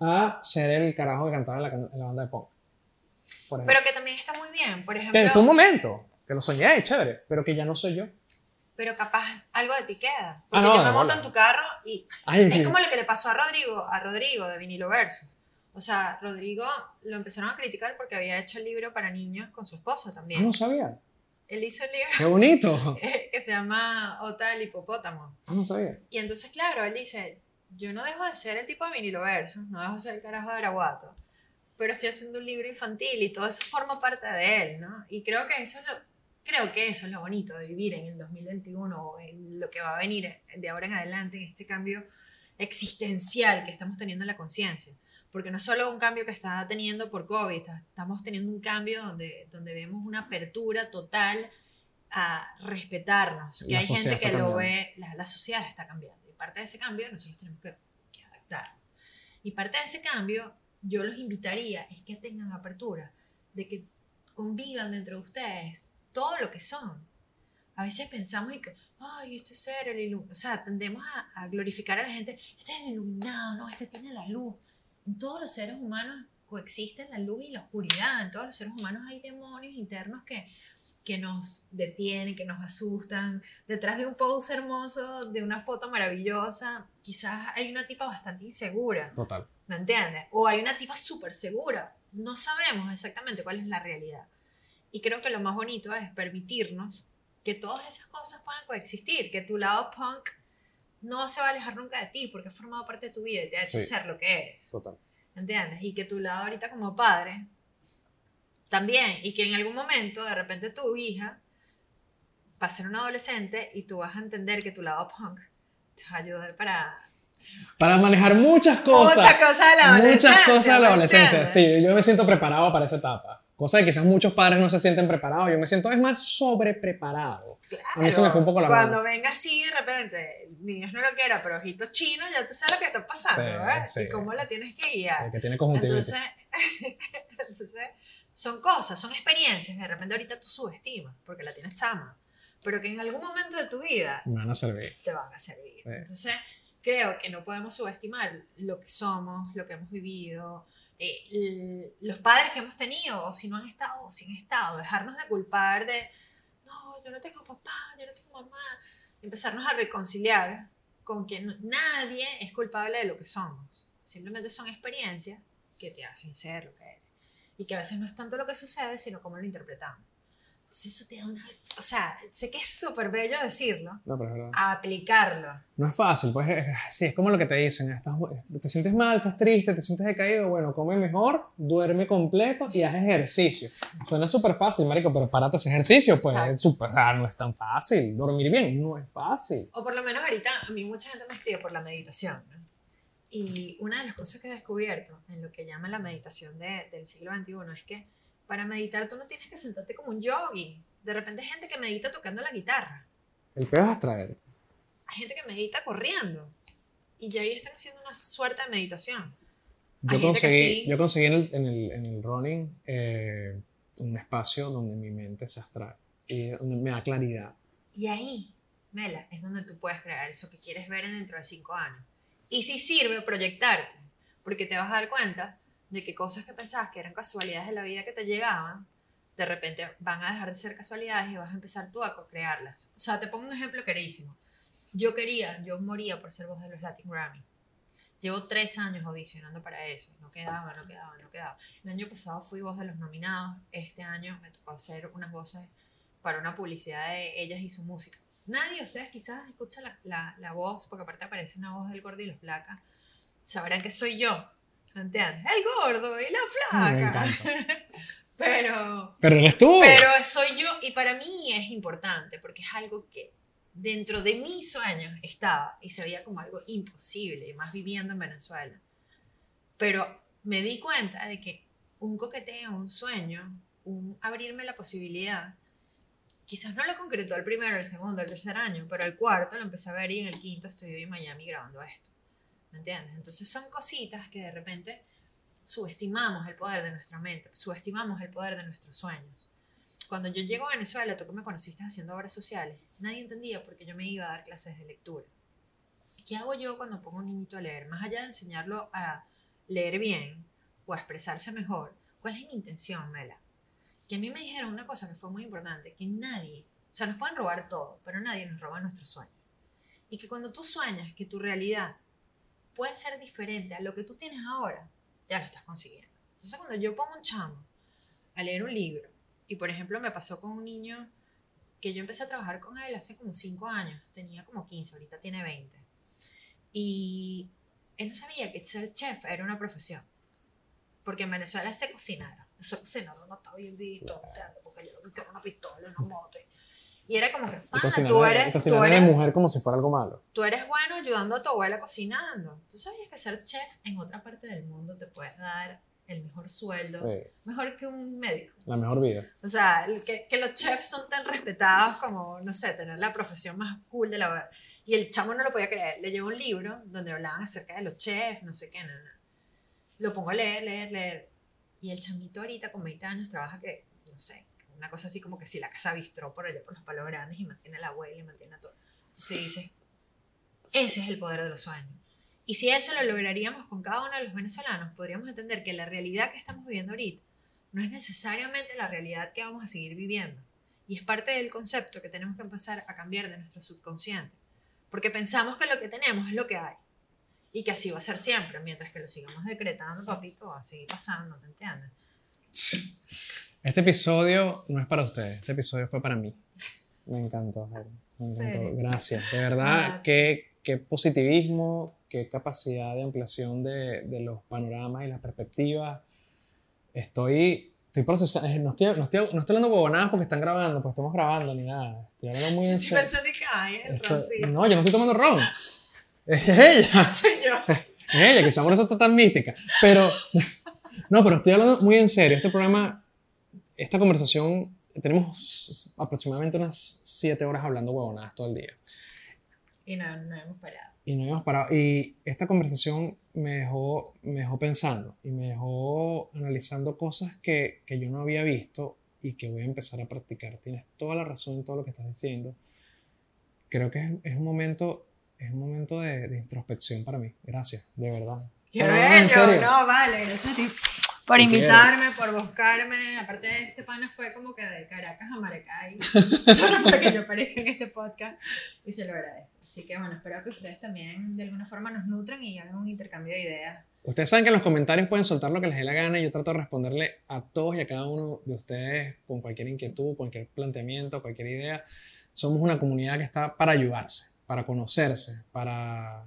a ser el carajo que cantaba en la, en la banda de punk. Pero que también está muy bien. Por ejemplo, Pero fue un momento que lo soñé, chévere, pero que ya no soy yo. pero capaz algo de ti queda. Ah, Porque no, yo me de monto bola. en tu carro y Ay, es como lo que le pasó a Rodrigo, a Rodrigo de Vinilo Verso. O sea, Rodrigo lo empezaron a criticar porque había hecho el libro para niños con su esposa ah, también. no sabía. Él hizo el libro Qué bonito. que se llama Ota del hipopótamo. Ah, no sabía. Y entonces, claro, él dice, yo no dejo de ser el tipo de vinilo verso, no dejo de ser el carajo de Araguato, pero estoy haciendo un libro infantil y todo eso forma parte de él, ¿no? Y creo que eso es lo, creo que eso es lo bonito de vivir en el 2021 o en lo que va a venir de ahora en adelante, en este cambio existencial que estamos teniendo en la conciencia. Porque no es solo un cambio que está teniendo por COVID, está- estamos teniendo un cambio donde, donde vemos una apertura total a respetarnos, que La hay gente que lo cambiando. ve, la, la sociedad está cambiando. Y parte de ese cambio nosotros tenemos que, que adaptar. Y parte de ese cambio, yo los invitaría es que tengan apertura, de que convivan dentro de ustedes todo lo que son. A veces pensamos y que, ay, este ser, el iluminado, o sea, tendemos a, a glorificar a la gente, este es el iluminado, no, este tiene la luz. En todos los seres humanos coexisten la luz y la oscuridad. En todos los seres humanos hay demonios internos que, que nos detienen, que nos asustan. Detrás de un post hermoso, de una foto maravillosa, quizás hay una tipa bastante insegura. Total. ¿Me entiendes? O hay una tipa súper segura. No sabemos exactamente cuál es la realidad. Y creo que lo más bonito es permitirnos que todas esas cosas puedan coexistir, que tu lado punk no se va a alejar nunca de ti porque ha formado parte de tu vida y te ha hecho Sí. ser lo que eres. Total. ¿Entiendes? Y que tu lado ahorita como padre también, y que en algún momento de repente tu hija va a ser una adolescente y tú vas a entender que tu lado punk te va a ayudar para Para manejar muchas cosas. muchas cosas de la adolescencia. Muchas cosas de la ¿me adolescencia. Sí, yo me siento preparado para esa etapa. Cosa que quizás muchos padres no se sienten preparados. Yo me siento, es más, sobrepreparado. A mí se me fue un poco la Cuando mano. venga así de repente, niños no lo quiera, pero ojitos chinos, ya tú sabes lo que está pasando, Sí, ¿verdad? sí. Y cómo la tienes que guiar. El que tiene conjuntivitis. Entonces, entonces, son cosas, son experiencias que de repente ahorita tú subestimas porque la tienes chama, pero que en algún momento de tu vida me van a servir. te van a servir. Sí. Entonces, creo que no podemos subestimar lo que somos, lo que hemos vivido, eh, los padres que hemos tenido, o si no han estado, o si han estado, dejarnos de culpar de, no, yo no tengo papá, yo no tengo mamá, empezarnos a reconciliar con que no- nadie es culpable de lo que somos. Simplemente son experiencias que te hacen ser lo que eres. Y que a veces no es tanto lo que sucede, sino cómo lo interpretamos. Entonces eso te da una... O sea, sé que es súper bello decirlo, No, pero es verdad. aplicarlo. No es fácil, pues es, sí, es como lo que te dicen. estás- te sientes mal, estás triste, te sientes decaído. Bueno, come mejor, duerme completo y haz ejercicio. Suena súper fácil, marico, pero párate hacer ejercicio, pues Exacto. es o sea, no es tan fácil. Dormir bien no es fácil. O por lo menos ahorita, a mí mucha gente me escribe por la meditación. ¿no? Y una de las cosas que he descubierto en lo que llaman la meditación de- del siglo XXI es que para meditar tú no tienes que sentarte como un yogi. De repente hay gente que medita tocando la guitarra. El peor es abstraerte. Hay gente que medita corriendo. Y ya ahí están haciendo una suerte de meditación. Yo conseguí, sí. yo conseguí en el, en el, en el running eh, un espacio donde mi mente se abstrae y donde me da claridad. Y ahí, Mela, es donde tú puedes crear eso que quieres ver en dentro de cinco años. Y si sirve proyectarte, porque te vas a dar cuenta de que cosas que pensabas que eran casualidades de la vida que te llegaban, de repente van a dejar de ser casualidades y vas a empezar tú a co-crearlas. O sea, te pongo un ejemplo queridísimo. Yo quería, yo moría por ser voz de los Latin Grammy. Llevo tres años audicionando para eso. No quedaba, no quedaba, no quedaba. El año pasado fui voz de los nominados. Este año me tocó hacer unas voces para una publicidad de ellas y su música. Nadie de ustedes quizás escucha la, la, la voz, porque aparte aparece una voz del gordo flaca. Sabrán que soy yo. ¿Entiendes? El gordo y la flaca. pero, Pero eres tú. pero soy yo y para mí es importante porque es algo que dentro de mis sueños estaba y se veía como algo imposible, y más viviendo en Venezuela. Pero me di cuenta de que un coqueteo, un sueño, un abrirme la posibilidad, quizás no lo concretó el primero, el segundo, el tercer año, pero el cuarto lo empecé a ver y en el quinto estoy en Miami grabando esto. ¿Me entiendes? Entonces son cositas que de repente subestimamos el poder de nuestra mente, subestimamos el poder de nuestros sueños. Cuando yo llego a Venezuela, tú que me conociste haciendo obras sociales, nadie entendía por qué yo me iba a dar clases de lectura. ¿Qué hago yo cuando pongo a un niñito a leer? Más allá de enseñarlo a leer bien o a expresarse mejor, ¿cuál es mi intención, Mela? Que a mí me dijeron una cosa que fue muy importante, que nadie, o sea, nos pueden robar todo, pero nadie nos roba nuestros sueños. Y que cuando tú sueñas que tu realidad puede ser diferente a lo que tú tienes ahora, ya lo estás consiguiendo. Entonces, cuando yo pongo un chamo a leer un libro, y por ejemplo me pasó con un niño que yo empecé a trabajar con él hace como 5 años, tenía como 15, ahorita tiene 20, y él no sabía que ser chef era una profesión, porque en Venezuela se cocinaron, ese cocinador no está bien visto, porque yo quiero una pistola, una moto, y era como que, Y pana, tú y eres, cocinar tú eres, mujer como si fuera algo malo. tú eres bueno ayudando a tu abuela cocinando. Tú sabías que ser chef en otra parte del mundo te puede dar el mejor sueldo, Sí, mejor que un médico. la mejor vida. O sea, que, que los chefs son tan respetados como, no sé, tener la profesión más cool de la... Y el chamo no lo podía creer. Le llevó un libro donde hablaban acerca de los chefs, no sé qué, nada. Lo pongo a leer, leer, leer. Y el chamito ahorita con 20 años trabaja que, no sé, una cosa así como que si la casa bistró por allá por los palos grandes y mantiene la abuela y mantiene a todo. Entonces dices, ese es el poder de los sueños. Y si eso lo lograríamos con cada uno de los venezolanos, podríamos entender que la realidad que estamos viviendo ahorita no es necesariamente la realidad que vamos a seguir viviendo. Y es parte del concepto que tenemos que empezar a cambiar de nuestro subconsciente. Porque pensamos que lo que tenemos es lo que hay. Y que así va a ser siempre, mientras que lo sigamos decretando, papito, va a seguir pasando, ¿te entiendes? Este episodio no es para ustedes, este episodio fue para mí. Me encantó, me encantó. Gracias. De verdad, qué, qué, positivismo, qué capacidad de ampliación de, de, los panoramas y las perspectivas. Estoy, estoy procesando, no estoy, no, estoy, no estoy hablando bobonadas porque están grabando, pues estamos grabando ni nada. Estoy hablando muy en serio. no, yo no estoy tomando ron. Es ella. Yo. Es ella, que por eso está tan mística. Pero, no, pero estoy hablando muy en serio. Este programa, esta conversación tenemos aproximadamente unas 7 horas hablando huevonadas todo el día. Y no, no hemos parado. Y no hemos parado. Y esta conversación me dejó, me dejó pensando y me dejó analizando cosas que, que yo no había visto y que voy a empezar a practicar. Tienes toda la razón en todo lo que estás diciendo. Creo que es, es un momento, es un momento de, de, introspección para mí. Gracias, de verdad. Qué bello, no, vale, gracias a ti por invitarme, por buscarme. Aparte, de este pana fue como que de Caracas a Maracay, solo para que yo aparezca en este podcast y se lo agradezco. Así que bueno, espero que ustedes también de alguna forma nos nutran y hagan un intercambio de ideas. Ustedes saben que en los comentarios pueden soltar lo que les dé la gana y yo trato de responderle a todos y a cada uno de ustedes con cualquier inquietud, cualquier planteamiento, cualquier idea. Somos una comunidad que está para ayudarse, para conocerse, para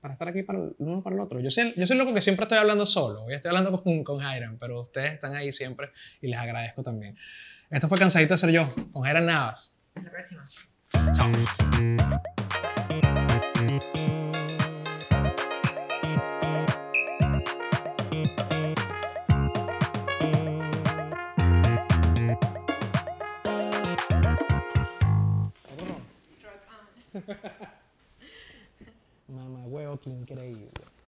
para estar aquí para el uno para el otro. Yo soy, yo soy loco que siempre estoy hablando solo. Hoy estoy hablando con, con Jairan, pero ustedes están ahí siempre y les agradezco también. Esto fue Cansadito de ser yo, con Jairan Navas. Hasta la próxima. Chao. Mamá programa, weón, increíble.